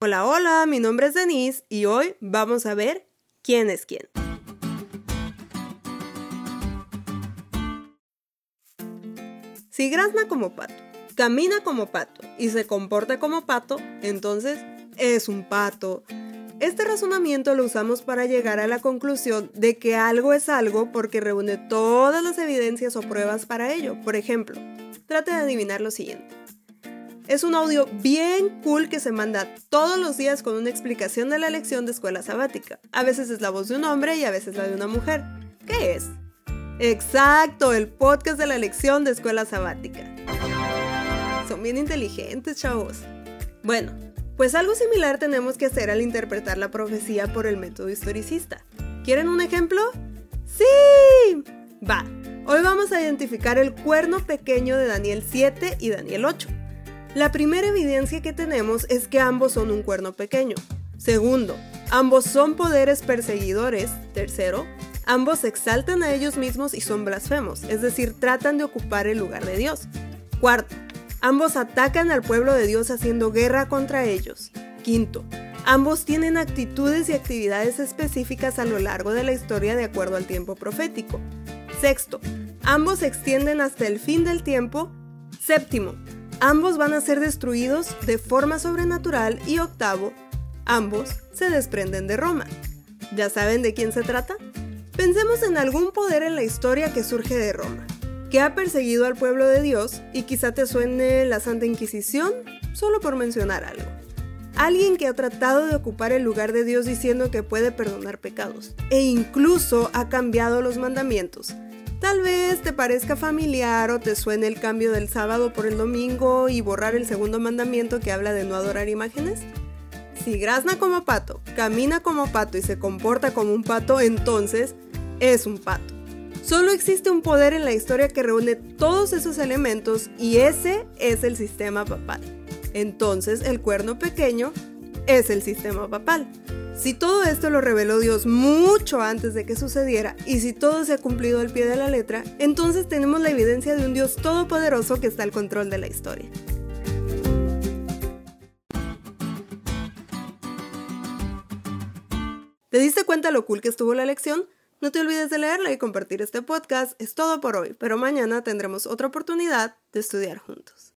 Hola, hola, mi nombre es Denise y hoy vamos a ver quién es quién. Si grazna como pato, camina como pato y se comporta como pato, entonces es un pato. Este razonamiento lo usamos para llegar a la conclusión de que algo es algo porque reúne todas las evidencias o pruebas para ello. Por ejemplo, trate de adivinar lo siguiente. Es un audio bien cool que se manda todos los días con una explicación de la lección de escuela sabática. A veces es la voz de un hombre y a veces la de una mujer. ¿Qué es? Exacto, el podcast de la lección de escuela sabática. Son bien inteligentes, chavos. Bueno, pues algo similar tenemos que hacer al interpretar la profecía por el método historicista. ¿Quieren un ejemplo? ¡Sí! Va, hoy vamos a identificar el cuerno pequeño de Daniel 7 y Daniel 8. La primera evidencia que tenemos es que ambos son un cuerno pequeño. Segundo, ambos son poderes perseguidores. Tercero, ambos exaltan a ellos mismos y son blasfemos, es decir, tratan de ocupar el lugar de Dios. Cuarto, ambos atacan al pueblo de Dios haciendo guerra contra ellos. Quinto, ambos tienen actitudes y actividades específicas a lo largo de la historia de acuerdo al tiempo profético. Sexto, ambos se extienden hasta el fin del tiempo. Séptimo, Ambos van a ser destruidos de forma sobrenatural y octavo, ambos se desprenden de Roma. ¿Ya saben de quién se trata? Pensemos en algún poder en la historia que surge de Roma, que ha perseguido al pueblo de Dios y quizá te suene la Santa Inquisición, solo por mencionar algo. Alguien que ha tratado de ocupar el lugar de Dios diciendo que puede perdonar pecados e incluso ha cambiado los mandamientos, Tal vez te parezca familiar o te suene el cambio del sábado por el domingo y borrar el segundo mandamiento que habla de no adorar imágenes. Si grazna como pato, camina como pato y se comporta como un pato, entonces es un pato. Solo existe un poder en la historia que reúne todos esos elementos y ese es el sistema papal. Entonces el cuerno pequeño es el sistema papal. Si todo esto lo reveló Dios mucho antes de que sucediera y si todo se ha cumplido al pie de la letra, entonces tenemos la evidencia de un Dios todopoderoso que está al control de la historia. ¿Te diste cuenta lo cool que estuvo la lección? No te olvides de leerla y compartir este podcast. Es todo por hoy, pero mañana tendremos otra oportunidad de estudiar juntos.